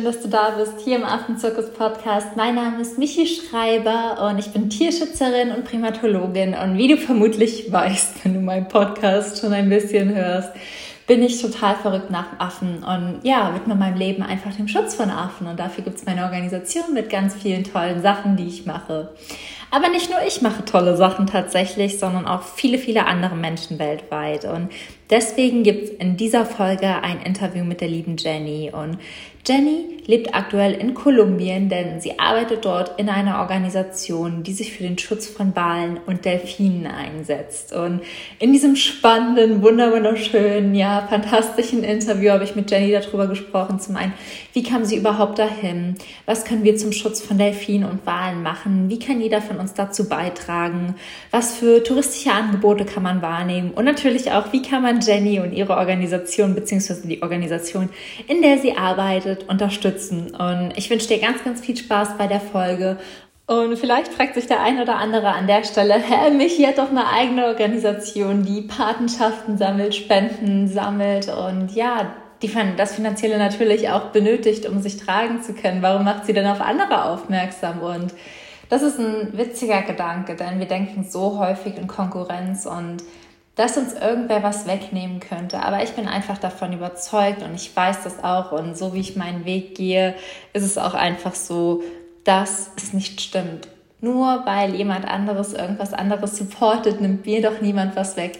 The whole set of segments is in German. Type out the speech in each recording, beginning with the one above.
schön, dass du da bist, hier im Affenzirkus Podcast. Mein Name ist Michi Schreiber und ich bin Tierschützerin und Primatologin. Und wie du vermutlich weißt, wenn du meinen Podcast schon ein bisschen hörst, bin ich total verrückt nach Affen und ja, widme meinem Leben einfach dem Schutz von Affen. Und dafür gibt es meine Organisation mit ganz vielen tollen Sachen, die ich mache. Aber nicht nur ich mache tolle Sachen tatsächlich, sondern auch viele, viele andere Menschen weltweit. Und deswegen gibt es in dieser Folge ein Interview mit der lieben Jenny. Und Jenny lebt aktuell in Kolumbien, denn sie arbeitet dort in einer Organisation, die sich für den Schutz von Walen und Delfinen einsetzt. Und in diesem spannenden, wunderschönen, ja, fantastischen Interview habe ich mit Jenny darüber gesprochen. Zum einen, wie kam sie überhaupt dahin? Was können wir zum Schutz von Delfinen und Walen machen? Wie kann jeder von uns dazu beitragen? Was für touristische Angebote kann man wahrnehmen? Und natürlich auch, wie kann man Jenny und ihre Organisation beziehungsweise die Organisation, in der sie arbeitet, unterstützen? Und ich wünsche dir ganz, ganz viel Spaß bei der Folge und vielleicht fragt sich der ein oder andere an der Stelle, hä, Michi hat doch eine eigene Organisation, die Patenschaften sammelt, Spenden sammelt und ja, die das Finanzielle natürlich auch benötigt, um sich tragen zu können. Warum macht sie denn auf andere aufmerksam? Und das ist ein witziger Gedanke, denn wir denken so häufig in Konkurrenz und dass uns irgendwer was wegnehmen könnte. Aber ich bin einfach davon überzeugt und ich weiß das auch. Und so wie ich meinen Weg gehe, ist es auch einfach so, dass es nicht stimmt. Nur weil jemand anderes irgendwas anderes supportet, nimmt mir doch niemand was weg.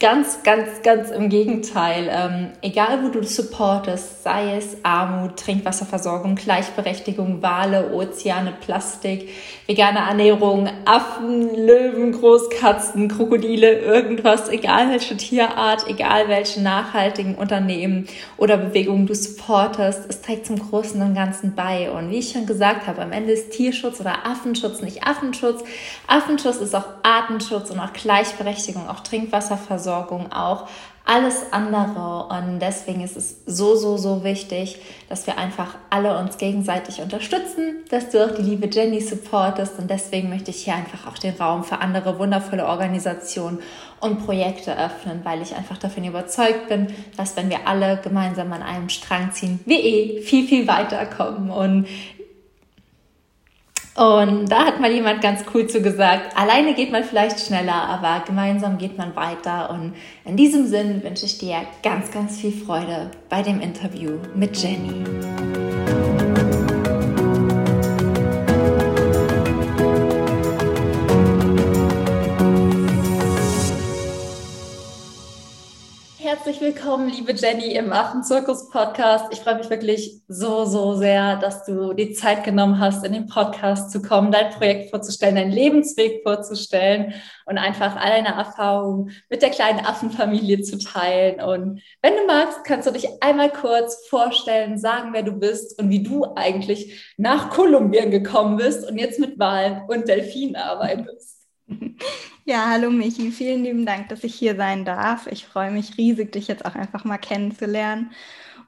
Ganz, ganz, ganz im Gegenteil. Ähm, egal, wo du supportest, sei es Armut, Trinkwasserversorgung, Gleichberechtigung, Wale, Ozeane, Plastik, vegane Ernährung, Affen, Löwen, Großkatzen, Krokodile, irgendwas, egal welche Tierart, egal welche nachhaltigen Unternehmen oder Bewegungen du supportest, es trägt zum Großen und Ganzen bei. Und wie ich schon gesagt habe, am Ende ist Tierschutz oder Affenschutz nicht Affenschutz. Affenschutz ist auch Artenschutz und auch Gleichberechtigung, auch Trinkwasserversorgung. Versorgung auch, alles andere. Und deswegen ist es so, so, so wichtig, dass wir einfach alle uns gegenseitig unterstützen, dass du auch die liebe Jenny supportest. Und deswegen möchte ich hier einfach auch den Raum für andere wundervolle Organisationen und Projekte öffnen, weil ich einfach davon überzeugt bin, dass wenn wir alle gemeinsam an einem Strang ziehen, wir eh viel, viel weiterkommen. Und und da hat mal jemand ganz cool zu gesagt, alleine geht man vielleicht schneller, aber gemeinsam geht man weiter. Und in diesem Sinn wünsche ich dir ganz, ganz viel Freude bei dem Interview mit Jenny. Herzlich willkommen, liebe Jenny, im Affenzirkus-Podcast. Ich freue mich wirklich so, so sehr, dass du die Zeit genommen hast, in den Podcast zu kommen, dein Projekt vorzustellen, deinen Lebensweg vorzustellen und einfach all deine Erfahrungen mit der kleinen Affenfamilie zu teilen. Und wenn du magst, kannst du dich einmal kurz vorstellen, sagen, wer du bist und wie du eigentlich nach Kolumbien gekommen bist und jetzt mit Walen und Delfinen arbeitest. Ja, hallo Michi, vielen lieben Dank, dass ich hier sein darf. Ich freue mich riesig, dich jetzt auch einfach mal kennenzulernen.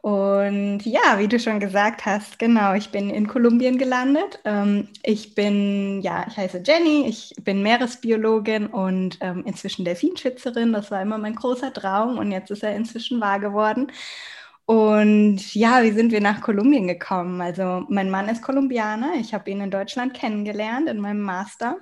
Und ja, wie du schon gesagt hast, genau, ich bin in Kolumbien gelandet. Ähm, ich bin, ja, ich heiße Jenny, ich bin Meeresbiologin und ähm, inzwischen Delfinschützerin. Das war immer mein großer Traum und jetzt ist er inzwischen wahr geworden. Und ja, wie sind wir nach Kolumbien gekommen? Also mein Mann ist Kolumbianer. Ich habe ihn in Deutschland kennengelernt in meinem Master.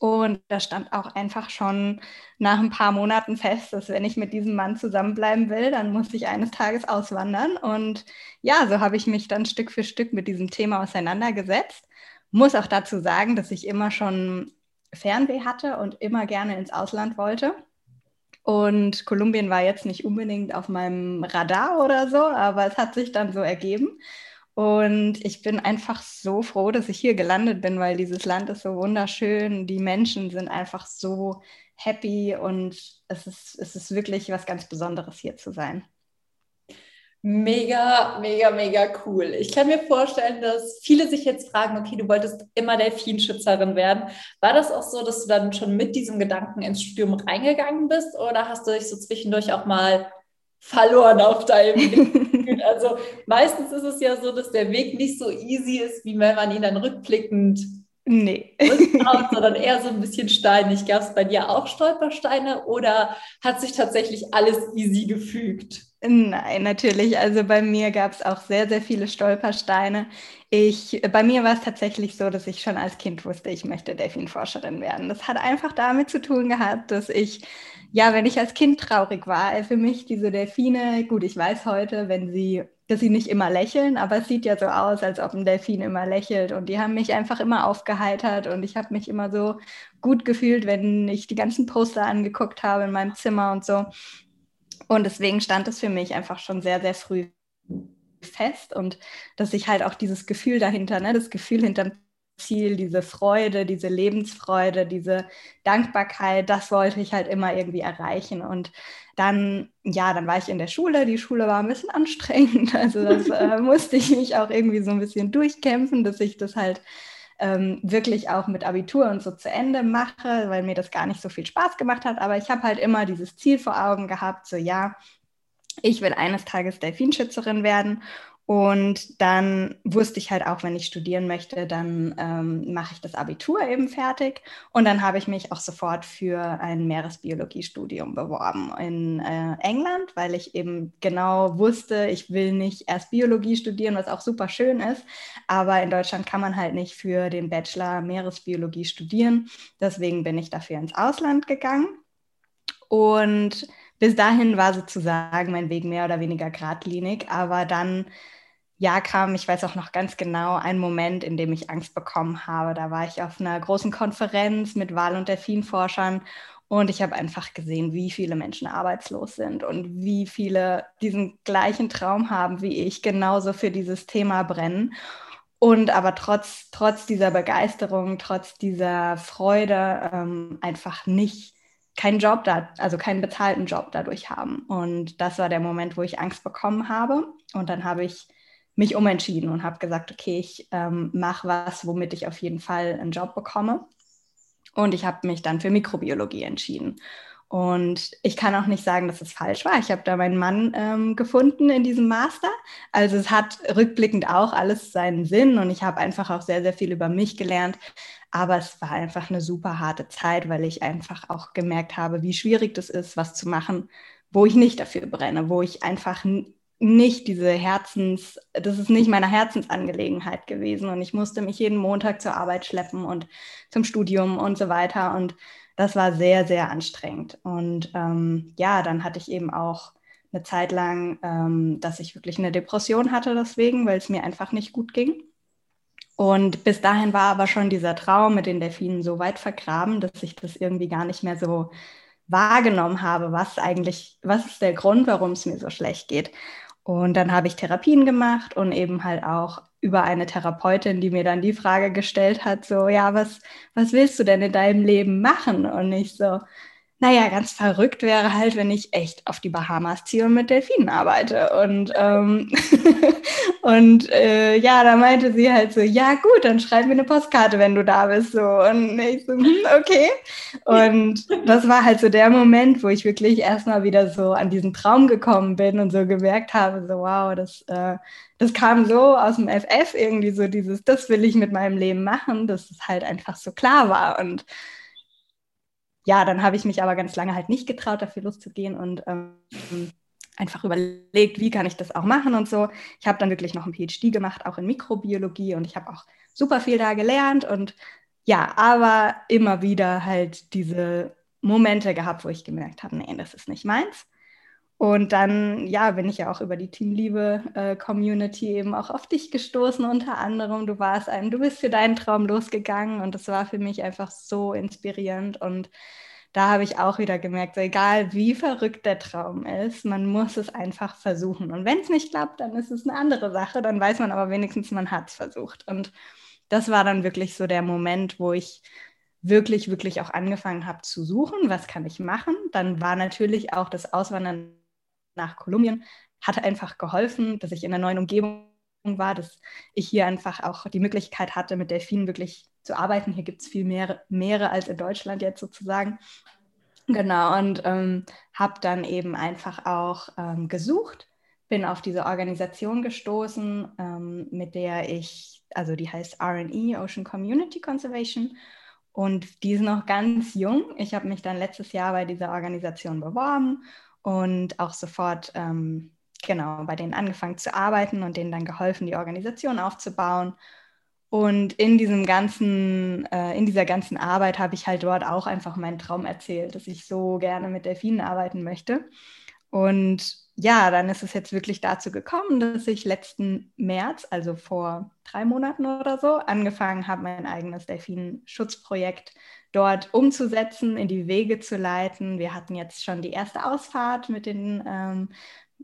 Und da stand auch einfach schon nach ein paar Monaten fest, dass wenn ich mit diesem Mann zusammenbleiben will, dann muss ich eines Tages auswandern. Und ja, so habe ich mich dann Stück für Stück mit diesem Thema auseinandergesetzt. Muss auch dazu sagen, dass ich immer schon Fernweh hatte und immer gerne ins Ausland wollte. Und Kolumbien war jetzt nicht unbedingt auf meinem Radar oder so, aber es hat sich dann so ergeben. Und ich bin einfach so froh, dass ich hier gelandet bin, weil dieses Land ist so wunderschön. Die Menschen sind einfach so happy und es ist, es ist wirklich was ganz Besonderes hier zu sein. Mega, mega, mega cool. Ich kann mir vorstellen, dass viele sich jetzt fragen, okay, du wolltest immer Delfinschützerin werden. War das auch so, dass du dann schon mit diesem Gedanken ins Studium reingegangen bist oder hast du dich so zwischendurch auch mal verloren auf deinem Weg. Also meistens ist es ja so, dass der Weg nicht so easy ist, wie wenn man ihn dann rückblickend nee. rückbaut, sondern eher so ein bisschen steinig. Gab es bei dir auch Stolpersteine oder hat sich tatsächlich alles easy gefügt? Nein, natürlich. Also bei mir gab es auch sehr, sehr viele Stolpersteine. Ich, bei mir war es tatsächlich so, dass ich schon als Kind wusste, ich möchte Delfinforscherin werden. Das hat einfach damit zu tun gehabt, dass ich, ja, wenn ich als Kind traurig war, für mich diese Delfine, gut, ich weiß heute, wenn sie, dass sie nicht immer lächeln, aber es sieht ja so aus, als ob ein Delfin immer lächelt. Und die haben mich einfach immer aufgeheitert und ich habe mich immer so gut gefühlt, wenn ich die ganzen Poster angeguckt habe in meinem Zimmer und so. Und deswegen stand es für mich einfach schon sehr, sehr früh fest und dass ich halt auch dieses Gefühl dahinter, ne, das Gefühl hinterm Ziel, diese Freude, diese Lebensfreude, diese Dankbarkeit, das wollte ich halt immer irgendwie erreichen. Und dann, ja, dann war ich in der Schule. Die Schule war ein bisschen anstrengend. Also das äh, musste ich mich auch irgendwie so ein bisschen durchkämpfen, dass ich das halt ähm, wirklich auch mit Abitur und so zu Ende mache, weil mir das gar nicht so viel Spaß gemacht hat. Aber ich habe halt immer dieses Ziel vor Augen gehabt, so ja, ich will eines Tages Delfinschützerin werden und dann wusste ich halt auch, wenn ich studieren möchte, dann ähm, mache ich das Abitur eben fertig. Und dann habe ich mich auch sofort für ein Meeresbiologiestudium beworben in äh, England, weil ich eben genau wusste, ich will nicht erst Biologie studieren, was auch super schön ist. Aber in Deutschland kann man halt nicht für den Bachelor Meeresbiologie studieren. Deswegen bin ich dafür ins Ausland gegangen. Und bis dahin war sozusagen mein Weg mehr oder weniger geradlinig. Aber dann ja, kam, ich weiß auch noch ganz genau, ein Moment, in dem ich Angst bekommen habe. Da war ich auf einer großen Konferenz mit Wal- und Delfinforschern und ich habe einfach gesehen, wie viele Menschen arbeitslos sind und wie viele diesen gleichen Traum haben wie ich, genauso für dieses Thema brennen. Und aber trotz, trotz dieser Begeisterung, trotz dieser Freude ähm, einfach nicht keinen Job da, also keinen bezahlten Job dadurch haben. Und das war der Moment, wo ich Angst bekommen habe. Und dann habe ich mich umentschieden und habe gesagt, okay, ich ähm, mache was, womit ich auf jeden Fall einen Job bekomme. Und ich habe mich dann für Mikrobiologie entschieden. Und ich kann auch nicht sagen, dass es falsch war. Ich habe da meinen Mann ähm, gefunden in diesem Master. Also es hat rückblickend auch alles seinen Sinn und ich habe einfach auch sehr, sehr viel über mich gelernt. Aber es war einfach eine super harte Zeit, weil ich einfach auch gemerkt habe, wie schwierig das ist, was zu machen, wo ich nicht dafür brenne, wo ich einfach nicht diese Herzens, das ist nicht meine Herzensangelegenheit gewesen und ich musste mich jeden Montag zur Arbeit schleppen und zum Studium und so weiter und das war sehr, sehr anstrengend. Und ähm, ja, dann hatte ich eben auch eine Zeit lang, ähm, dass ich wirklich eine Depression hatte deswegen, weil es mir einfach nicht gut ging. Und bis dahin war aber schon dieser Traum mit den Delfinen so weit vergraben, dass ich das irgendwie gar nicht mehr so wahrgenommen habe, was eigentlich, was ist der Grund, warum es mir so schlecht geht. Und dann habe ich Therapien gemacht und eben halt auch über eine Therapeutin, die mir dann die Frage gestellt hat, so, ja, was, was willst du denn in deinem Leben machen? Und ich so, naja, ganz verrückt wäre halt, wenn ich echt auf die Bahamas ziehe und mit Delfinen arbeite. Und, ähm, und äh, ja, da meinte sie halt so, ja gut, dann schreib mir eine Postkarte, wenn du da bist. So. Und ich so, hm, okay. Und das war halt so der Moment, wo ich wirklich erstmal wieder so an diesen Traum gekommen bin und so gemerkt habe, so wow, das, äh, das kam so aus dem FF irgendwie so dieses, das will ich mit meinem Leben machen, dass es halt einfach so klar war. Und ja, dann habe ich mich aber ganz lange halt nicht getraut, dafür loszugehen und ähm, einfach überlegt, wie kann ich das auch machen und so. Ich habe dann wirklich noch ein PhD gemacht, auch in Mikrobiologie und ich habe auch super viel da gelernt und ja, aber immer wieder halt diese Momente gehabt, wo ich gemerkt habe, nee, das ist nicht meins. Und dann, ja, bin ich ja auch über die Teamliebe-Community äh, eben auch auf dich gestoßen, unter anderem. Du warst ein, du bist für deinen Traum losgegangen und das war für mich einfach so inspirierend. Und da habe ich auch wieder gemerkt, so egal wie verrückt der Traum ist, man muss es einfach versuchen. Und wenn es nicht klappt, dann ist es eine andere Sache. Dann weiß man aber wenigstens, man hat es versucht. Und das war dann wirklich so der Moment, wo ich wirklich, wirklich auch angefangen habe zu suchen, was kann ich machen. Dann war natürlich auch das Auswandern nach Kolumbien, hat einfach geholfen, dass ich in einer neuen Umgebung war, dass ich hier einfach auch die Möglichkeit hatte, mit Delfinen wirklich zu arbeiten. Hier gibt es viel mehr Meere als in Deutschland jetzt sozusagen. Genau, und ähm, habe dann eben einfach auch ähm, gesucht, bin auf diese Organisation gestoßen, ähm, mit der ich, also die heißt RNE, Ocean Community Conservation, und die ist noch ganz jung. Ich habe mich dann letztes Jahr bei dieser Organisation beworben und auch sofort ähm, genau bei denen angefangen zu arbeiten und denen dann geholfen, die Organisation aufzubauen. Und in diesem ganzen, äh, in dieser ganzen Arbeit habe ich halt dort auch einfach meinen Traum erzählt, dass ich so gerne mit Delfinen arbeiten möchte. Und ja, dann ist es jetzt wirklich dazu gekommen, dass ich letzten März, also vor drei Monaten oder so, angefangen habe, mein eigenes Delfinschutzprojekt dort umzusetzen, in die Wege zu leiten. Wir hatten jetzt schon die erste Ausfahrt mit den ähm,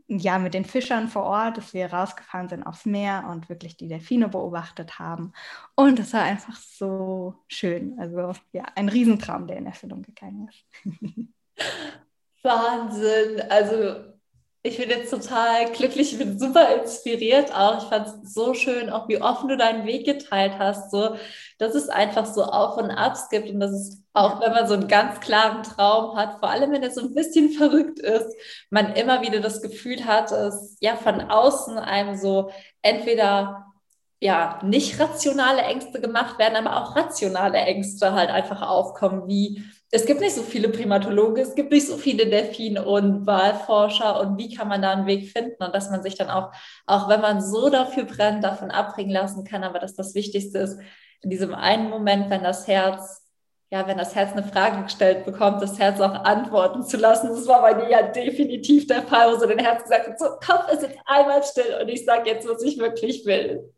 ja, mit den Fischern vor Ort, dass wir rausgefahren sind aufs Meer und wirklich die Delfine beobachtet haben. Und es war einfach so schön. Also ja, ein Riesentraum, der in Erfüllung gegangen ist. Wahnsinn. Also ich bin jetzt total glücklich, ich bin super inspiriert auch. Ich fand es so schön, auch wie offen du deinen Weg geteilt hast, so, dass es einfach so Auf und Abs gibt und dass es auch, wenn man so einen ganz klaren Traum hat, vor allem wenn er so ein bisschen verrückt ist, man immer wieder das Gefühl hat, dass ja von außen einem so entweder ja, nicht rationale Ängste gemacht werden, aber auch rationale Ängste halt einfach aufkommen, wie es gibt nicht so viele Primatologen, es gibt nicht so viele Delfin- und Wahlforscher und wie kann man da einen Weg finden und dass man sich dann auch, auch wenn man so dafür brennt, davon abbringen lassen kann, aber dass das Wichtigste ist, in diesem einen Moment, wenn das Herz, ja, wenn das Herz eine Frage gestellt bekommt, das Herz auch antworten zu lassen. Das war bei mir ja definitiv der Fall, wo so dein Herz gesagt hat, so, Kopf ist jetzt einmal still und ich sage jetzt, was ich wirklich will.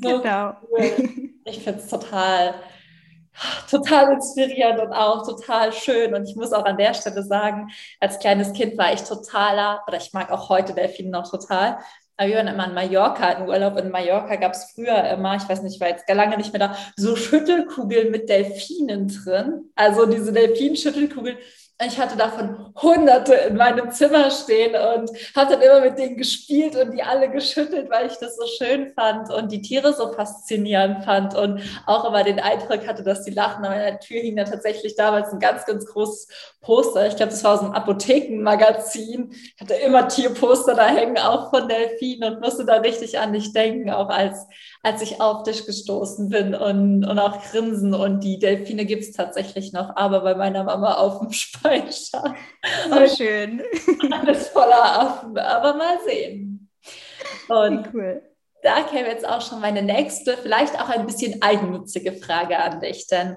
So genau. Cool. Ich finde es total, total inspirierend und auch total schön. Und ich muss auch an der Stelle sagen, als kleines Kind war ich totaler, oder ich mag auch heute Delfine noch total. Aber wir waren immer in Mallorca, in Urlaub in Mallorca gab es früher immer, ich weiß nicht, ich war jetzt gar lange nicht mehr da, so Schüttelkugeln mit Delfinen drin. Also diese Delfinschüttelkugeln, ich hatte davon hunderte in meinem Zimmer stehen und habe dann immer mit denen gespielt und die alle geschüttelt, weil ich das so schön fand und die Tiere so faszinierend fand und auch immer den Eindruck hatte, dass die lachen. An meiner Tür hing da tatsächlich damals ein ganz, ganz großes Poster. Ich glaube, das war aus einem Apothekenmagazin. Ich hatte immer Tierposter da hängen, auch von Delfinen und musste da richtig an dich denken, auch als, als ich auf dich gestoßen bin und, und auch grinsen. Und die Delfine gibt es tatsächlich noch, aber bei meiner Mama auf dem Speicher. So schön. Alles voller Affen, aber mal sehen. Und cool. da käme jetzt auch schon meine nächste, vielleicht auch ein bisschen eigennützige Frage an dich, denn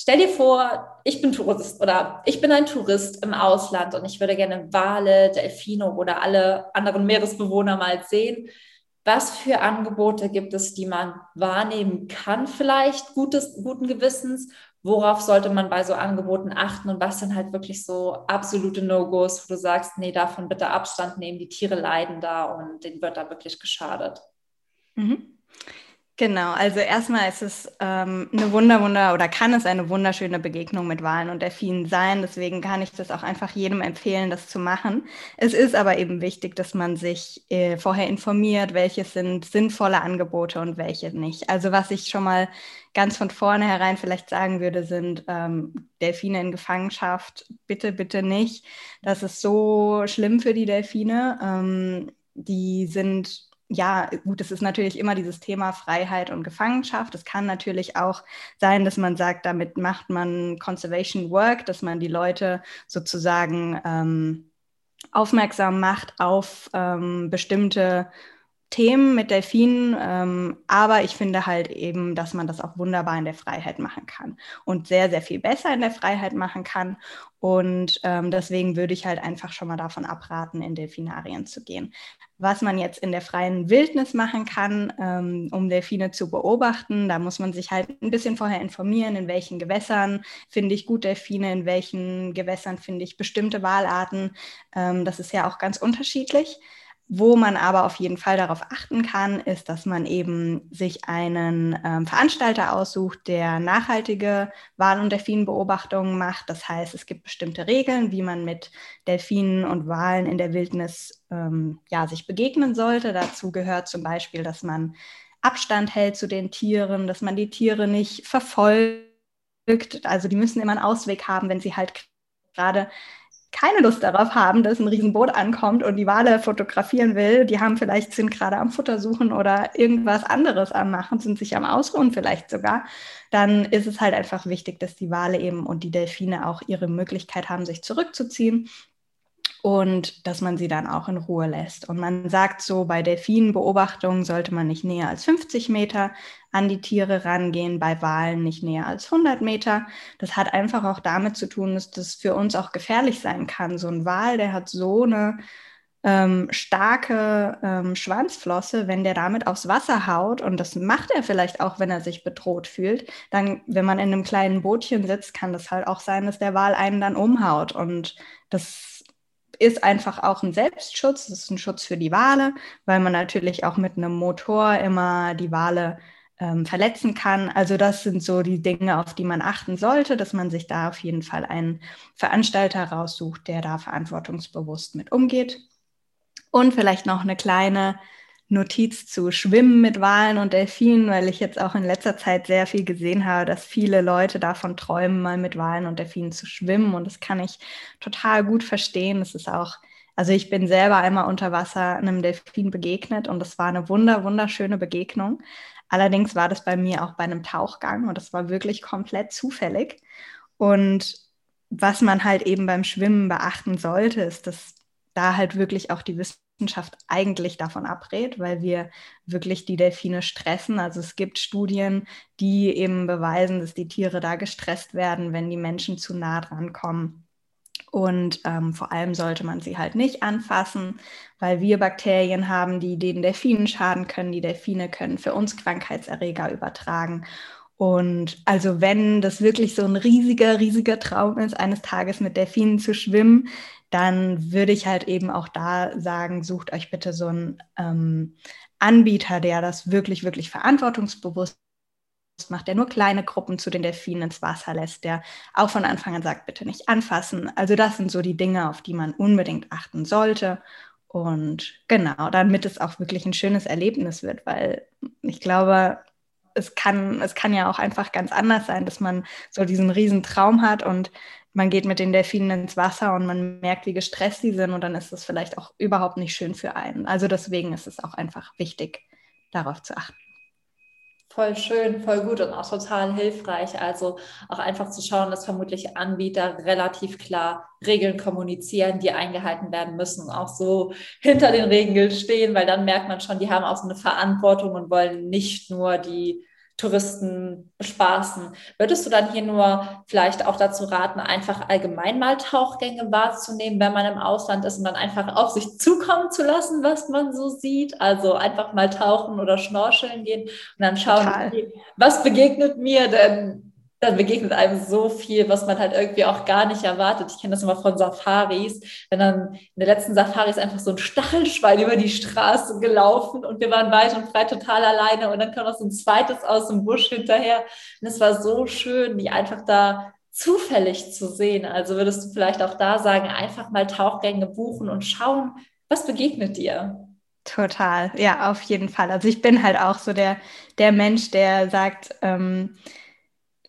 Stell dir vor, ich bin Tourist oder ich bin ein Tourist im Ausland und ich würde gerne Wale, Delfine oder alle anderen Meeresbewohner mal sehen. Was für Angebote gibt es, die man wahrnehmen kann, vielleicht gutes, guten Gewissens? Worauf sollte man bei so Angeboten achten und was sind halt wirklich so absolute No-Gos, wo du sagst, nee, davon bitte Abstand nehmen, die Tiere leiden da und denen wird da wirklich geschadet? Mhm. Genau, also erstmal ist es ähm, eine wunder, wunder oder kann es eine wunderschöne Begegnung mit Walen und Delfinen sein. Deswegen kann ich das auch einfach jedem empfehlen, das zu machen. Es ist aber eben wichtig, dass man sich äh, vorher informiert, welche sind sinnvolle Angebote und welche nicht. Also was ich schon mal ganz von vornherein vielleicht sagen würde, sind ähm, Delfine in Gefangenschaft. Bitte, bitte nicht. Das ist so schlimm für die Delfine. Ähm, die sind ja, gut, es ist natürlich immer dieses Thema Freiheit und Gefangenschaft. Es kann natürlich auch sein, dass man sagt, damit macht man Conservation Work, dass man die Leute sozusagen ähm, aufmerksam macht auf ähm, bestimmte Themen mit Delfinen, ähm, aber ich finde halt eben, dass man das auch wunderbar in der Freiheit machen kann und sehr, sehr viel besser in der Freiheit machen kann. Und ähm, deswegen würde ich halt einfach schon mal davon abraten, in Delfinarien zu gehen. Was man jetzt in der freien Wildnis machen kann, ähm, um Delfine zu beobachten, da muss man sich halt ein bisschen vorher informieren, in welchen Gewässern finde ich gut Delfine, in welchen Gewässern finde ich bestimmte Walarten. Ähm, das ist ja auch ganz unterschiedlich. Wo man aber auf jeden Fall darauf achten kann, ist, dass man eben sich einen ähm, Veranstalter aussucht, der nachhaltige Wal- und Delfinbeobachtungen macht. Das heißt, es gibt bestimmte Regeln, wie man mit Delfinen und Walen in der Wildnis ähm, ja, sich begegnen sollte. Dazu gehört zum Beispiel, dass man Abstand hält zu den Tieren, dass man die Tiere nicht verfolgt. Also die müssen immer einen Ausweg haben, wenn sie halt gerade keine Lust darauf haben, dass ein Riesenboot ankommt und die Wale fotografieren will, die haben vielleicht, sind gerade am Futter suchen oder irgendwas anderes am machen, sind sich am Ausruhen vielleicht sogar, dann ist es halt einfach wichtig, dass die Wale eben und die Delfine auch ihre Möglichkeit haben, sich zurückzuziehen und dass man sie dann auch in Ruhe lässt. Und man sagt so, bei Delfinenbeobachtungen sollte man nicht näher als 50 Meter an die Tiere rangehen, bei Walen nicht näher als 100 Meter. Das hat einfach auch damit zu tun, dass das für uns auch gefährlich sein kann. So ein Wal, der hat so eine ähm, starke ähm, Schwanzflosse, wenn der damit aufs Wasser haut, und das macht er vielleicht auch, wenn er sich bedroht fühlt, dann, wenn man in einem kleinen Bootchen sitzt, kann das halt auch sein, dass der Wal einen dann umhaut. Und das ist einfach auch ein Selbstschutz, das ist ein Schutz für die Wale, weil man natürlich auch mit einem Motor immer die Wale ähm, verletzen kann. Also das sind so die Dinge, auf die man achten sollte, dass man sich da auf jeden Fall einen Veranstalter raussucht, der da verantwortungsbewusst mit umgeht. Und vielleicht noch eine kleine Notiz zu Schwimmen mit Walen und Delfinen, weil ich jetzt auch in letzter Zeit sehr viel gesehen habe, dass viele Leute davon träumen, mal mit Walen und Delfinen zu schwimmen. Und das kann ich total gut verstehen. Das ist auch, also ich bin selber einmal unter Wasser einem Delfin begegnet und das war eine wunder, wunderschöne Begegnung. Allerdings war das bei mir auch bei einem Tauchgang und das war wirklich komplett zufällig. Und was man halt eben beim Schwimmen beachten sollte, ist, dass da halt wirklich auch die Wissenschaft Wissenschaft eigentlich davon abrät, weil wir wirklich die Delfine stressen. Also es gibt Studien, die eben beweisen, dass die Tiere da gestresst werden, wenn die Menschen zu nah dran kommen. Und ähm, vor allem sollte man sie halt nicht anfassen, weil wir Bakterien haben, die den Delfinen schaden können. Die Delfine können für uns Krankheitserreger übertragen. Und also wenn das wirklich so ein riesiger, riesiger Traum ist, eines Tages mit Delfinen zu schwimmen, dann würde ich halt eben auch da sagen, sucht euch bitte so einen ähm, Anbieter, der das wirklich, wirklich verantwortungsbewusst macht, der nur kleine Gruppen zu den Delfinen ins Wasser lässt, der auch von Anfang an sagt, bitte nicht anfassen. Also das sind so die Dinge, auf die man unbedingt achten sollte. Und genau, damit es auch wirklich ein schönes Erlebnis wird, weil ich glaube, es kann, es kann ja auch einfach ganz anders sein, dass man so diesen riesen Traum hat und man geht mit den Delfinen ins Wasser und man merkt, wie gestresst die sind und dann ist es vielleicht auch überhaupt nicht schön für einen. Also deswegen ist es auch einfach wichtig, darauf zu achten. Voll schön, voll gut und auch total hilfreich. Also auch einfach zu schauen, dass vermutlich Anbieter relativ klar Regeln kommunizieren, die eingehalten werden müssen, auch so hinter den Regeln stehen, weil dann merkt man schon, die haben auch so eine Verantwortung und wollen nicht nur die Touristen bespaßen. Würdest du dann hier nur vielleicht auch dazu raten, einfach allgemein mal Tauchgänge wahrzunehmen, wenn man im Ausland ist und dann einfach auf sich zukommen zu lassen, was man so sieht? Also einfach mal tauchen oder schnorcheln gehen und dann schauen, okay, was begegnet mir denn dann begegnet einem so viel, was man halt irgendwie auch gar nicht erwartet. Ich kenne das immer von Safaris, wenn dann in der letzten Safari ist einfach so ein Stachelschwein über die Straße gelaufen und wir waren weit und frei total alleine und dann kam noch so ein zweites aus dem Busch hinterher und es war so schön, die einfach da zufällig zu sehen. Also würdest du vielleicht auch da sagen, einfach mal Tauchgänge buchen und schauen, was begegnet dir? Total, ja, auf jeden Fall. Also ich bin halt auch so der, der Mensch, der sagt, ähm,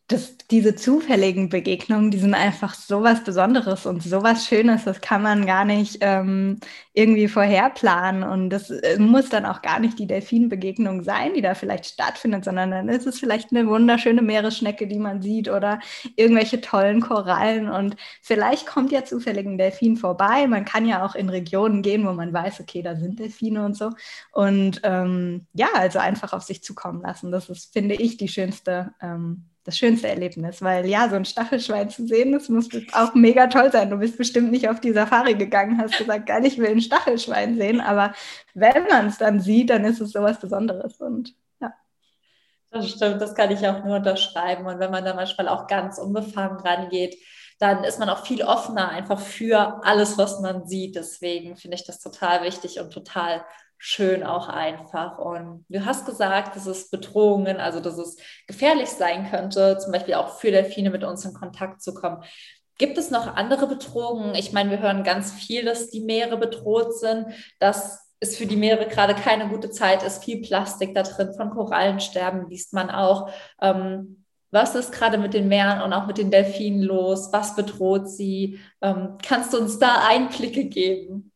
das, diese zufälligen Begegnungen, die sind einfach so was Besonderes und so was Schönes, das kann man gar nicht ähm, irgendwie vorherplanen. Und das äh, muss dann auch gar nicht die Delfinbegegnung sein, die da vielleicht stattfindet, sondern dann ist es vielleicht eine wunderschöne Meeresschnecke, die man sieht oder irgendwelche tollen Korallen. Und vielleicht kommt ja zufällig ein Delfin vorbei. Man kann ja auch in Regionen gehen, wo man weiß, okay, da sind Delfine und so. Und ähm, ja, also einfach auf sich zukommen lassen. Das ist, finde ich, die schönste. Ähm, das schönste Erlebnis, weil ja, so ein Stachelschwein zu sehen, das muss auch mega toll sein. Du bist bestimmt nicht auf die Safari gegangen, hast gesagt, geil, ich will ein Stachelschwein sehen, aber wenn man es dann sieht, dann ist es sowas Besonderes und ja. Das stimmt, das kann ich auch nur unterschreiben. Und wenn man da manchmal auch ganz unbefangen rangeht, dann ist man auch viel offener einfach für alles, was man sieht. Deswegen finde ich das total wichtig und total schön auch einfach. Und du hast gesagt, dass es Bedrohungen, also dass es gefährlich sein könnte, zum Beispiel auch für Delfine mit uns in Kontakt zu kommen. Gibt es noch andere Bedrohungen? Ich meine, wir hören ganz viel, dass die Meere bedroht sind, dass es für die Meere gerade keine gute Zeit ist, viel Plastik da drin, von Korallensterben liest man auch. Ähm, was ist gerade mit den Meeren und auch mit den Delfinen los? Was bedroht sie? Ähm, kannst du uns da Einblicke geben?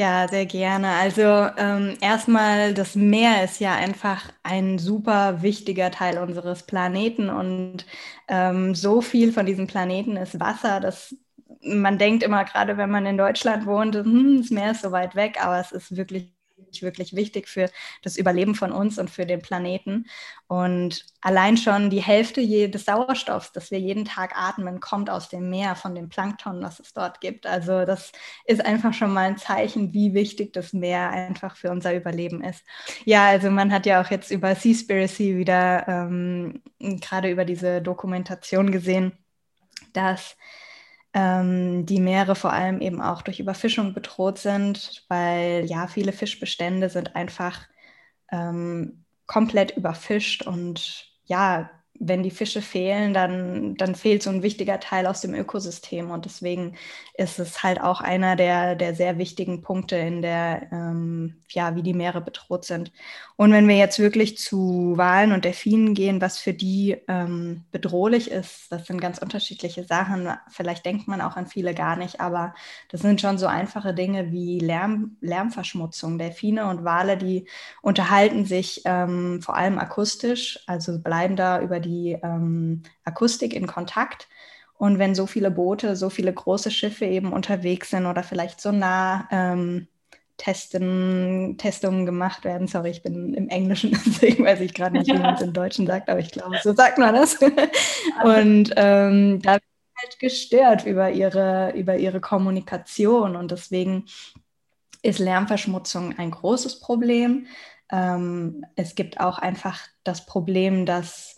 Ja, sehr gerne. Also ähm, erstmal, das Meer ist ja einfach ein super wichtiger Teil unseres Planeten und ähm, so viel von diesem Planeten ist Wasser, dass man denkt immer, gerade wenn man in Deutschland wohnt, hm, das Meer ist so weit weg, aber es ist wirklich wirklich wichtig für das Überleben von uns und für den Planeten. Und allein schon die Hälfte des Sauerstoffs, das wir jeden Tag atmen, kommt aus dem Meer, von dem Plankton, was es dort gibt. Also das ist einfach schon mal ein Zeichen, wie wichtig das Meer einfach für unser Überleben ist. Ja, also man hat ja auch jetzt über Seaspiracy wieder ähm, gerade über diese Dokumentation gesehen, dass ähm, die Meere vor allem eben auch durch Überfischung bedroht sind, weil ja, viele Fischbestände sind einfach ähm, komplett überfischt und ja, wenn die Fische fehlen, dann, dann fehlt so ein wichtiger Teil aus dem Ökosystem. Und deswegen ist es halt auch einer der, der sehr wichtigen Punkte in der, ähm, ja, wie die Meere bedroht sind. Und wenn wir jetzt wirklich zu Walen und Delfinen gehen, was für die ähm, bedrohlich ist, das sind ganz unterschiedliche Sachen. Vielleicht denkt man auch an viele gar nicht, aber das sind schon so einfache Dinge wie Lärm, Lärmverschmutzung. Delfine und Wale, die unterhalten sich ähm, vor allem akustisch, also bleiben da über die die ähm, Akustik in Kontakt. Und wenn so viele Boote, so viele große Schiffe eben unterwegs sind oder vielleicht so nah ähm, Testen, Testungen gemacht werden. Sorry, ich bin im Englischen, deswegen weiß ich gerade nicht, wie man es im Deutschen sagt, aber ich glaube, so sagt man das. Und ähm, da wird halt gestört über ihre, über ihre Kommunikation und deswegen ist Lärmverschmutzung ein großes Problem. Ähm, es gibt auch einfach das Problem, dass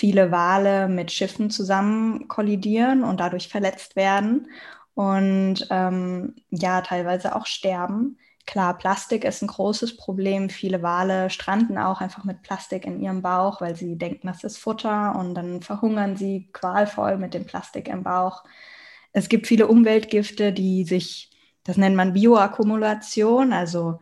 viele Wale mit Schiffen zusammen kollidieren und dadurch verletzt werden und ähm, ja, teilweise auch sterben. Klar, Plastik ist ein großes Problem. Viele Wale stranden auch einfach mit Plastik in ihrem Bauch, weil sie denken, das ist Futter und dann verhungern sie qualvoll mit dem Plastik im Bauch. Es gibt viele Umweltgifte, die sich, das nennt man Bioakkumulation, also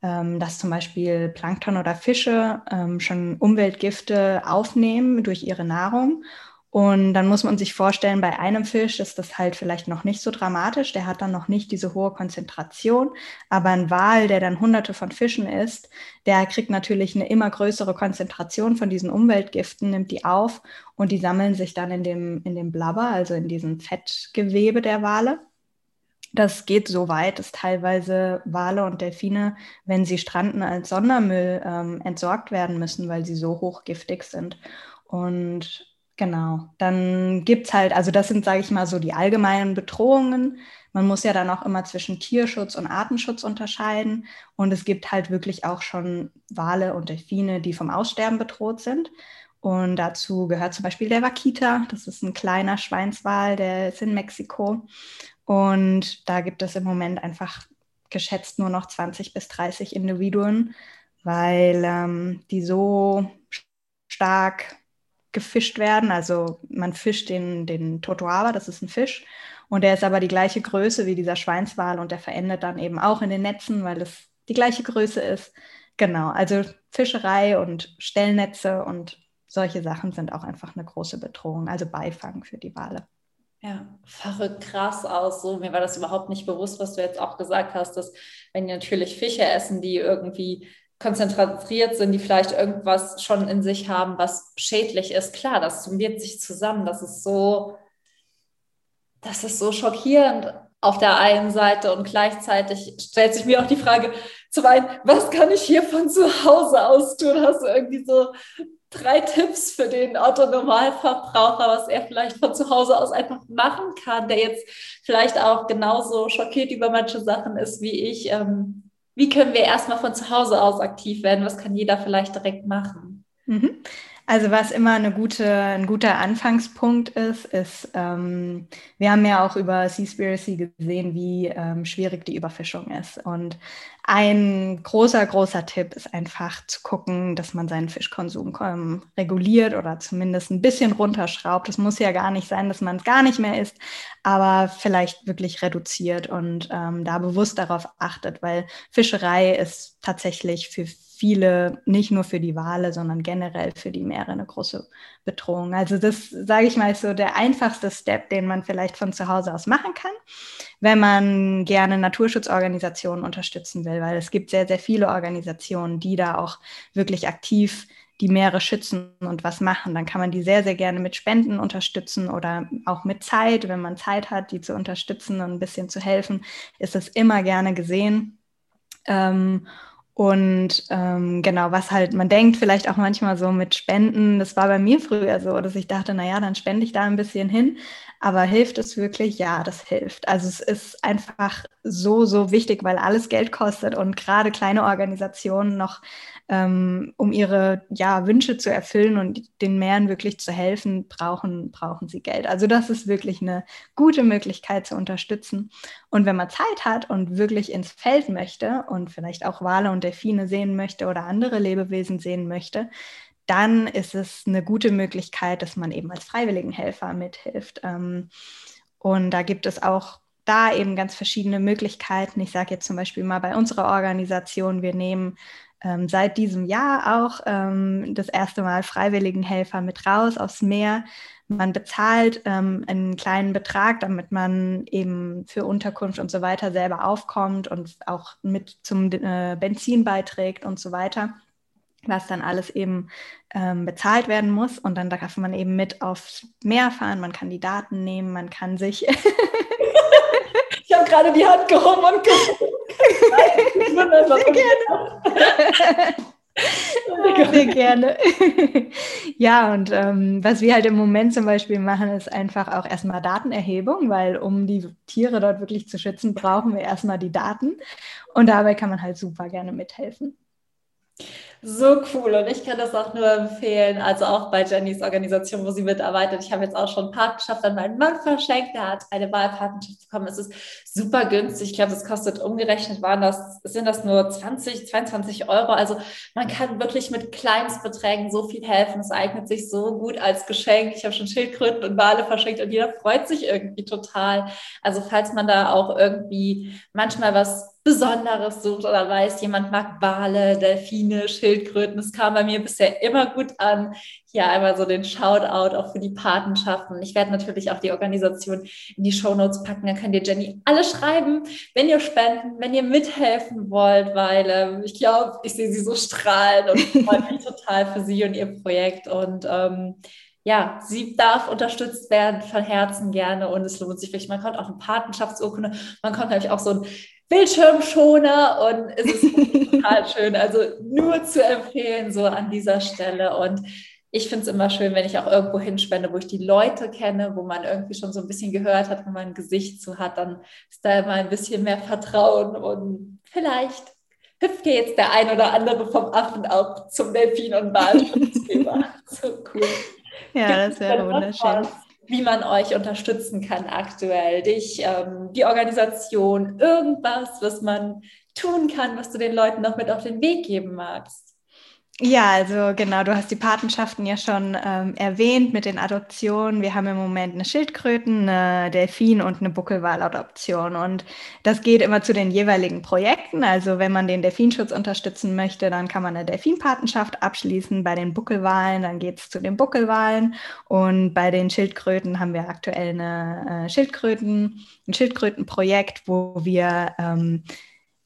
dass zum Beispiel Plankton oder Fische ähm, schon Umweltgifte aufnehmen durch ihre Nahrung. Und dann muss man sich vorstellen, bei einem Fisch ist das halt vielleicht noch nicht so dramatisch, der hat dann noch nicht diese hohe Konzentration. Aber ein Wal, der dann hunderte von Fischen isst, der kriegt natürlich eine immer größere Konzentration von diesen Umweltgiften, nimmt die auf und die sammeln sich dann in dem, in dem Blubber, also in diesem Fettgewebe der Wale. Das geht so weit, dass teilweise Wale und Delfine, wenn sie stranden, als Sondermüll ähm, entsorgt werden müssen, weil sie so hochgiftig sind. Und genau, dann gibt es halt, also das sind, sage ich mal, so die allgemeinen Bedrohungen. Man muss ja dann auch immer zwischen Tierschutz und Artenschutz unterscheiden. Und es gibt halt wirklich auch schon Wale und Delfine, die vom Aussterben bedroht sind. Und dazu gehört zum Beispiel der Vaquita. Das ist ein kleiner Schweinswal, der ist in Mexiko. Und da gibt es im Moment einfach geschätzt nur noch 20 bis 30 Individuen, weil ähm, die so stark gefischt werden. Also man fischt den, den Totoaba, das ist ein Fisch, und der ist aber die gleiche Größe wie dieser Schweinswal und der verendet dann eben auch in den Netzen, weil es die gleiche Größe ist. Genau, also Fischerei und Stellnetze und solche Sachen sind auch einfach eine große Bedrohung, also Beifang für die Wale. Ja, verrückt krass aus. So, mir war das überhaupt nicht bewusst, was du jetzt auch gesagt hast, dass wenn die natürlich Fische essen, die irgendwie konzentriert sind, die vielleicht irgendwas schon in sich haben, was schädlich ist. Klar, das summiert sich zusammen. Das ist so, das ist so schockierend auf der einen Seite und gleichzeitig stellt sich mir auch die Frage, zum einen, was kann ich hier von zu Hause aus tun? Hast du irgendwie so drei Tipps für den Otto-Normalverbraucher, was er vielleicht von zu Hause aus einfach machen kann, der jetzt vielleicht auch genauso schockiert über manche Sachen ist wie ich. Ähm, wie können wir erstmal von zu Hause aus aktiv werden? Was kann jeder vielleicht direkt machen? Mhm. Also was immer eine gute, ein guter Anfangspunkt ist, ist, ähm, wir haben ja auch über Seaspiracy gesehen, wie ähm, schwierig die Überfischung ist. Und ein großer, großer Tipp ist einfach zu gucken, dass man seinen Fischkonsum ähm, reguliert oder zumindest ein bisschen runterschraubt. Es muss ja gar nicht sein, dass man es gar nicht mehr isst, aber vielleicht wirklich reduziert und ähm, da bewusst darauf achtet, weil Fischerei ist tatsächlich für viele, nicht nur für die Wale, sondern generell für die Meere eine große Bedrohung. Also das, sage ich mal, ist so der einfachste Step, den man vielleicht von zu Hause aus machen kann, wenn man gerne Naturschutzorganisationen unterstützen will, weil es gibt sehr, sehr viele Organisationen, die da auch wirklich aktiv die Meere schützen und was machen, dann kann man die sehr, sehr gerne mit Spenden unterstützen oder auch mit Zeit, wenn man Zeit hat, die zu unterstützen und ein bisschen zu helfen, ist das immer gerne gesehen. Ähm, und ähm, genau, was halt, man denkt vielleicht auch manchmal so mit Spenden, das war bei mir früher so, dass ich dachte, naja, dann spende ich da ein bisschen hin. Aber hilft es wirklich? Ja, das hilft. Also es ist einfach so, so wichtig, weil alles Geld kostet und gerade kleine Organisationen noch, ähm, um ihre ja, Wünsche zu erfüllen und den Meeren wirklich zu helfen, brauchen, brauchen sie Geld. Also das ist wirklich eine gute Möglichkeit zu unterstützen. Und wenn man Zeit hat und wirklich ins Feld möchte und vielleicht auch Wale und Delfine sehen möchte oder andere Lebewesen sehen möchte, dann ist es eine gute Möglichkeit, dass man eben als Freiwilligenhelfer mithilft. Ähm, und da gibt es auch da eben ganz verschiedene Möglichkeiten. Ich sage jetzt zum Beispiel mal bei unserer Organisation, wir nehmen ähm, seit diesem Jahr auch ähm, das erste Mal Freiwilligenhelfer mit raus aufs Meer. Man bezahlt ähm, einen kleinen Betrag, damit man eben für Unterkunft und so weiter selber aufkommt und auch mit zum äh, Benzin beiträgt und so weiter was dann alles eben ähm, bezahlt werden muss. Und dann darf man eben mit aufs Meer fahren, man kann die Daten nehmen, man kann sich. ich habe gerade die Hand gehoben und geguckt. Sehr gerne. Sehr gerne. ja, und ähm, was wir halt im Moment zum Beispiel machen, ist einfach auch erstmal Datenerhebung, weil um die Tiere dort wirklich zu schützen, brauchen wir erstmal die Daten. Und dabei kann man halt super gerne mithelfen. So cool und ich kann das auch nur empfehlen, also auch bei Jennys Organisation, wo sie mitarbeitet. Ich habe jetzt auch schon Partnerschaft an meinen Mann verschenkt, der hat eine Wahlpartnerschaft bekommen. Es ist super günstig. Ich glaube, das kostet umgerechnet, waren das, sind das nur 20, 22 Euro. Also man kann wirklich mit Kleinstbeträgen so viel helfen. Es eignet sich so gut als Geschenk. Ich habe schon Schildkröten und Wale verschenkt und jeder freut sich irgendwie total. Also falls man da auch irgendwie manchmal was Besonderes sucht oder weiß, jemand mag Wale, Delfine, Schildkröten. Das kam bei mir bisher immer gut an. Hier einmal so den Shoutout auch für die Patenschaften. Ich werde natürlich auch die Organisation in die Show Notes packen. Da könnt ihr Jenny alle schreiben, wenn ihr spenden, wenn ihr mithelfen wollt, weil ähm, ich glaube, ich sehe sie so strahlen und freue mich total für sie und ihr Projekt. Und ähm, ja, sie darf unterstützt werden von Herzen gerne und es lohnt sich wirklich. Man kommt auch eine Patenschaftsurkunde, man kommt natürlich auch so ein Bildschirmschoner und es ist total schön. Also nur zu empfehlen so an dieser Stelle. Und ich finde es immer schön, wenn ich auch irgendwo hinspende, wo ich die Leute kenne, wo man irgendwie schon so ein bisschen gehört hat, wo man ein Gesicht zu hat, dann ist da immer ein bisschen mehr Vertrauen und vielleicht hüpft dir jetzt der ein oder andere vom Affen auch zum Delfin und Walschutzgeber. so cool. Ja, das wäre wunderschön wie man euch unterstützen kann aktuell, dich, ähm, die Organisation, irgendwas, was man tun kann, was du den Leuten noch mit auf den Weg geben magst. Ja, also genau, du hast die Patenschaften ja schon ähm, erwähnt mit den Adoptionen. Wir haben im Moment eine Schildkröten, eine Delfin und eine Buckelwaladoption. Und das geht immer zu den jeweiligen Projekten. Also wenn man den Delfinschutz unterstützen möchte, dann kann man eine Delfinpatenschaft abschließen. Bei den Buckelwalen, dann geht es zu den Buckelwalen. Und bei den Schildkröten haben wir aktuell eine äh, Schildkröten, ein Schildkrötenprojekt, wo wir ähm,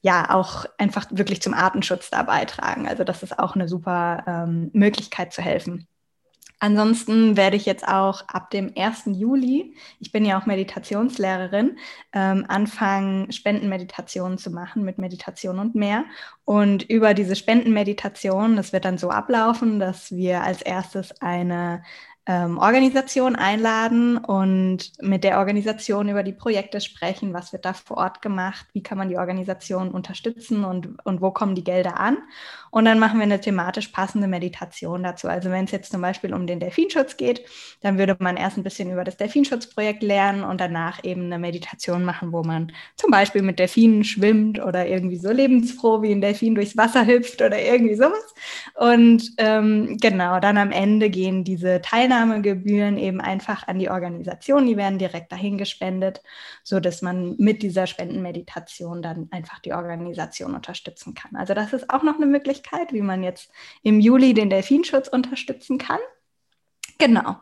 ja auch einfach wirklich zum Artenschutz da beitragen. Also das ist auch eine super ähm, Möglichkeit zu helfen. Ansonsten werde ich jetzt auch ab dem 1. Juli, ich bin ja auch Meditationslehrerin, ähm, anfangen, Spendenmeditationen zu machen mit Meditation und mehr. Und über diese Spendenmeditation, das wird dann so ablaufen, dass wir als erstes eine ähm, Organisation einladen und mit der Organisation über die Projekte sprechen, was wird da vor Ort gemacht, wie kann man die Organisation unterstützen und, und wo kommen die Gelder an. Und dann machen wir eine thematisch passende Meditation dazu. Also wenn es jetzt zum Beispiel um den Delfinschutz geht, dann würde man erst ein bisschen über das Delfinschutzprojekt lernen und danach eben eine Meditation machen, wo man zum Beispiel mit Delfinen schwimmt oder irgendwie so lebensfroh wie ein Delfin durchs Wasser hüpft oder irgendwie sowas. Und ähm, genau, dann am Ende gehen diese Teilnehmer Teilnahmegebühren eben einfach an die Organisation, die werden direkt dahin gespendet, so dass man mit dieser Spendenmeditation dann einfach die Organisation unterstützen kann. Also das ist auch noch eine Möglichkeit, wie man jetzt im Juli den Delfinschutz unterstützen kann. Genau.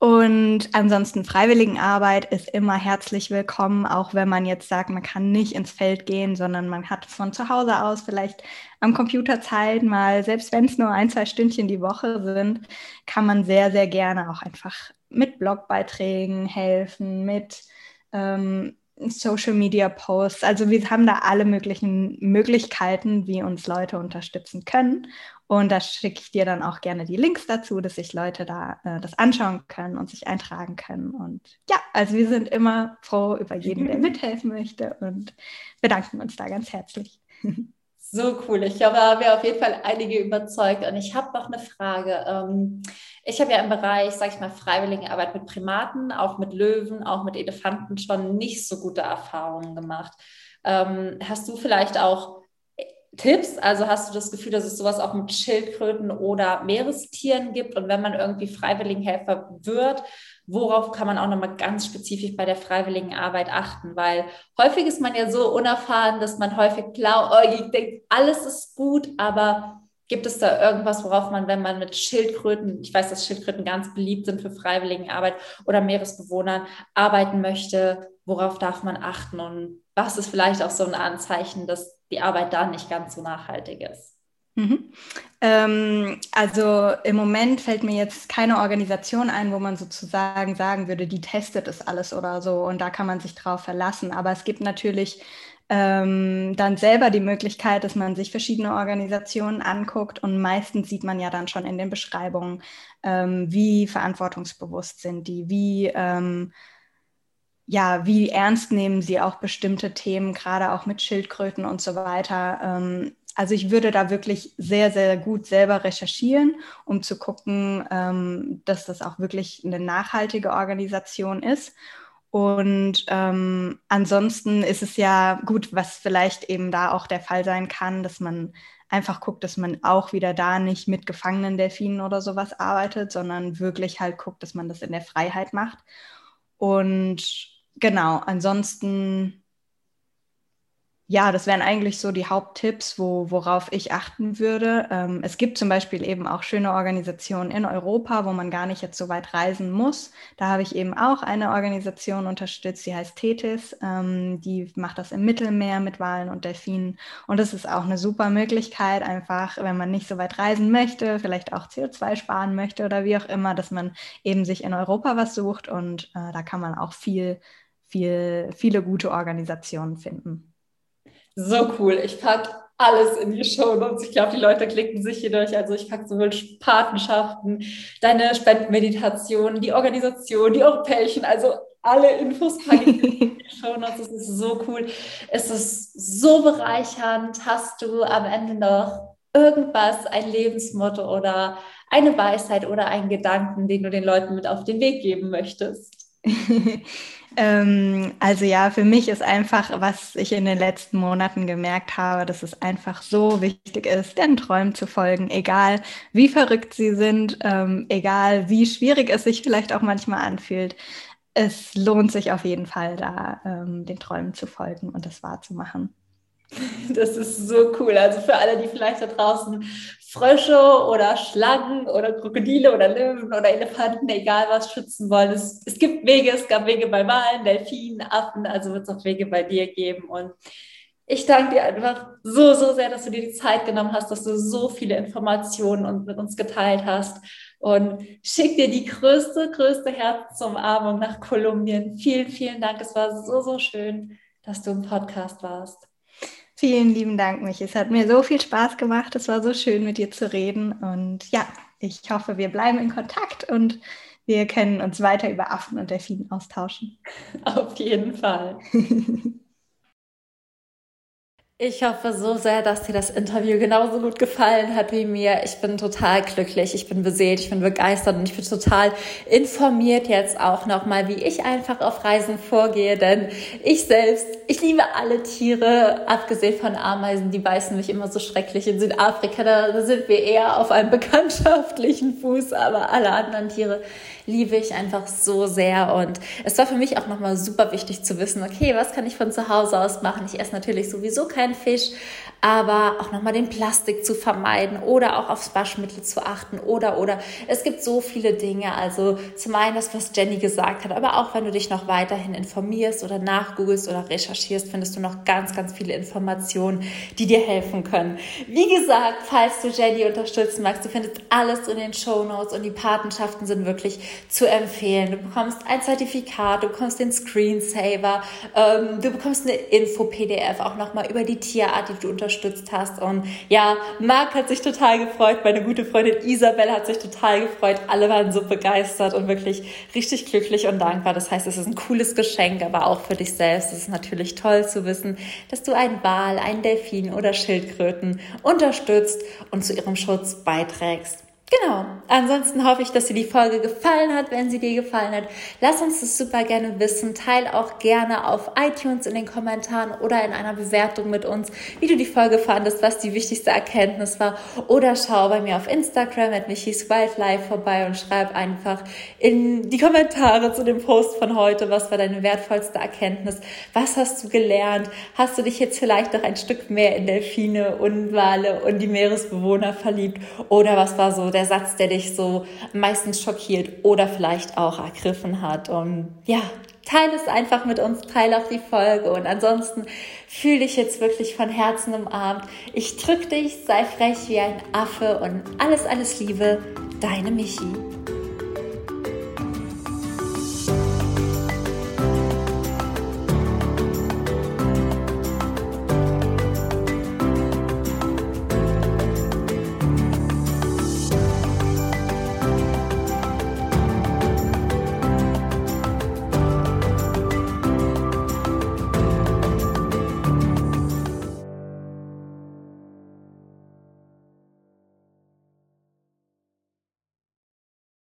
Und ansonsten Freiwilligenarbeit ist immer herzlich willkommen, auch wenn man jetzt sagt, man kann nicht ins Feld gehen, sondern man hat von zu Hause aus vielleicht am Computer Zeit mal, selbst wenn es nur ein, zwei Stündchen die Woche sind, kann man sehr, sehr gerne auch einfach mit Blogbeiträgen helfen, mit ähm, Social Media Posts. Also wir haben da alle möglichen Möglichkeiten, wie uns Leute unterstützen können. Und da schicke ich dir dann auch gerne die Links dazu, dass sich Leute da äh, das anschauen können und sich eintragen können. Und ja, also wir sind immer froh über jeden, der mithelfen möchte und bedanken uns da ganz herzlich. So cool. Ich glaube, da haben wir auf jeden Fall einige überzeugt. Und ich habe noch eine Frage. Ähm, ich habe ja im Bereich, sage ich mal, Freiwilligenarbeit mit Primaten, auch mit Löwen, auch mit Elefanten schon nicht so gute Erfahrungen gemacht. Ähm, hast du vielleicht auch Tipps? Also hast du das Gefühl, dass es sowas auch mit Schildkröten oder Meerestieren gibt? Und wenn man irgendwie Freiwilligenhelfer wird, worauf kann man auch nochmal ganz spezifisch bei der freiwilligen Arbeit achten? Weil häufig ist man ja so unerfahren, dass man häufig blauäugig denkt, alles ist gut, aber gibt es da irgendwas, worauf man, wenn man mit Schildkröten, ich weiß, dass Schildkröten ganz beliebt sind für freiwillige Arbeit oder Meeresbewohnern arbeiten möchte, worauf darf man achten und was ist vielleicht auch so ein Anzeichen, dass die Arbeit da nicht ganz so nachhaltig ist? Mhm. Ähm, also im Moment fällt mir jetzt keine Organisation ein, wo man sozusagen sagen würde, die testet es alles oder so und da kann man sich drauf verlassen. Aber es gibt natürlich ähm, dann selber die Möglichkeit, dass man sich verschiedene Organisationen anguckt und meistens sieht man ja dann schon in den Beschreibungen, ähm, wie verantwortungsbewusst sind die, wie ähm, ja, wie ernst nehmen sie auch bestimmte Themen, gerade auch mit Schildkröten und so weiter. Ähm, also ich würde da wirklich sehr, sehr gut selber recherchieren, um zu gucken, ähm, dass das auch wirklich eine nachhaltige Organisation ist. Und ähm, ansonsten ist es ja gut, was vielleicht eben da auch der Fall sein kann, dass man einfach guckt, dass man auch wieder da nicht mit gefangenen Delfinen oder sowas arbeitet, sondern wirklich halt guckt, dass man das in der Freiheit macht. Und genau, ansonsten ja, das wären eigentlich so die Haupttipps, wo, worauf ich achten würde. Ähm, es gibt zum Beispiel eben auch schöne Organisationen in Europa, wo man gar nicht jetzt so weit reisen muss. Da habe ich eben auch eine Organisation unterstützt, die heißt Tethys. Ähm, die macht das im Mittelmeer mit Walen und Delfinen. Und das ist auch eine super Möglichkeit, einfach, wenn man nicht so weit reisen möchte, vielleicht auch CO2 sparen möchte oder wie auch immer, dass man eben sich in Europa was sucht. Und äh, da kann man auch viel, viel, viele gute Organisationen finden. So cool. Ich packe alles in die Show Notes. Ich glaube, die Leute klicken sich hier durch. Also ich packe sowohl Patenschaften, deine Spendenmeditation, die Organisation, die europäischen, also alle Infos packe ich in die Show Notes. Es ist so cool. Es ist so bereichernd. Hast du am Ende noch irgendwas, ein Lebensmotto oder eine Weisheit oder einen Gedanken, den du den Leuten mit auf den Weg geben möchtest? Ähm, also ja, für mich ist einfach, was ich in den letzten Monaten gemerkt habe, dass es einfach so wichtig ist, den Träumen zu folgen, egal wie verrückt sie sind, ähm, egal wie schwierig es sich vielleicht auch manchmal anfühlt. Es lohnt sich auf jeden Fall, da ähm, den Träumen zu folgen und das wahrzumachen. Das ist so cool. Also für alle, die vielleicht da draußen Frösche oder Schlangen oder Krokodile oder Löwen oder Elefanten, egal was, schützen wollen. Es, es gibt Wege, es gab Wege bei Walen, Delfinen, Affen, also wird es auch Wege bei dir geben. Und ich danke dir einfach so, so sehr, dass du dir die Zeit genommen hast, dass du so viele Informationen und mit uns geteilt hast. Und schick dir die größte, größte Herzumarmung nach Kolumbien. Vielen, vielen Dank. Es war so, so schön, dass du im Podcast warst. Vielen lieben Dank, Michi. Es hat mir so viel Spaß gemacht. Es war so schön, mit dir zu reden. Und ja, ich hoffe, wir bleiben in Kontakt und wir können uns weiter über Affen und Delfinen austauschen. Auf jeden Fall. Ich hoffe so sehr, dass dir das Interview genauso gut gefallen hat wie mir. Ich bin total glücklich, ich bin beseelt, ich bin begeistert und ich bin total informiert jetzt auch nochmal, wie ich einfach auf Reisen vorgehe. Denn ich selbst, ich liebe alle Tiere, abgesehen von Ameisen, die beißen mich immer so schrecklich. In Südafrika, da sind wir eher auf einem bekanntschaftlichen Fuß, aber alle anderen Tiere liebe ich einfach so sehr. Und es war für mich auch nochmal super wichtig zu wissen, okay, was kann ich von zu Hause aus machen? Ich esse natürlich sowieso keinen Fisch, aber auch nochmal den Plastik zu vermeiden oder auch aufs Waschmittel zu achten oder, oder. Es gibt so viele Dinge. Also zum einen das, was Jenny gesagt hat, aber auch wenn du dich noch weiterhin informierst oder nachgoogelst oder recherchierst, findest du noch ganz, ganz viele Informationen, die dir helfen können. Wie gesagt, falls du Jenny unterstützen magst, du findest alles in den Show Notes und die Patenschaften sind wirklich zu empfehlen. Du bekommst ein Zertifikat, du bekommst den Screensaver, ähm, du bekommst eine Info-PDF auch nochmal über die Tierart, die du unterstützt hast. Und ja, Marc hat sich total gefreut, meine gute Freundin Isabel hat sich total gefreut. Alle waren so begeistert und wirklich richtig glücklich und dankbar. Das heißt, es ist ein cooles Geschenk, aber auch für dich selbst. Es ist natürlich toll zu wissen, dass du einen Wal, einen Delfin oder Schildkröten unterstützt und zu ihrem Schutz beiträgst. Genau. Ansonsten hoffe ich, dass dir die Folge gefallen hat. Wenn sie dir gefallen hat, lass uns das super gerne wissen. Teil auch gerne auf iTunes in den Kommentaren oder in einer Bewertung mit uns, wie du die Folge fandest, was die wichtigste Erkenntnis war. Oder schau bei mir auf Instagram at Michis Wildlife vorbei und schreib einfach in die Kommentare zu dem Post von heute, was war deine wertvollste Erkenntnis? Was hast du gelernt? Hast du dich jetzt vielleicht noch ein Stück mehr in Delfine und Wale und die Meeresbewohner verliebt? Oder was war so der der Satz, der dich so meistens schockiert oder vielleicht auch ergriffen hat. Und ja, teile es einfach mit uns, teile auch die Folge. Und ansonsten fühle dich jetzt wirklich von Herzen umarmt. Ich drück dich, sei frech wie ein Affe und alles, alles Liebe, deine Michi.